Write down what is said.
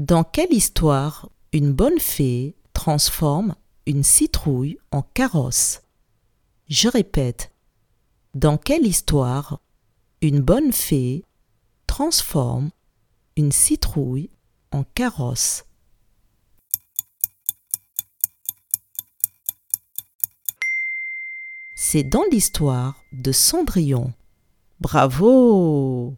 Dans quelle histoire une bonne fée transforme une citrouille en carrosse? Je répète. Dans quelle histoire une bonne fée transforme une citrouille en carrosse? C'est dans l'histoire de Cendrillon. Bravo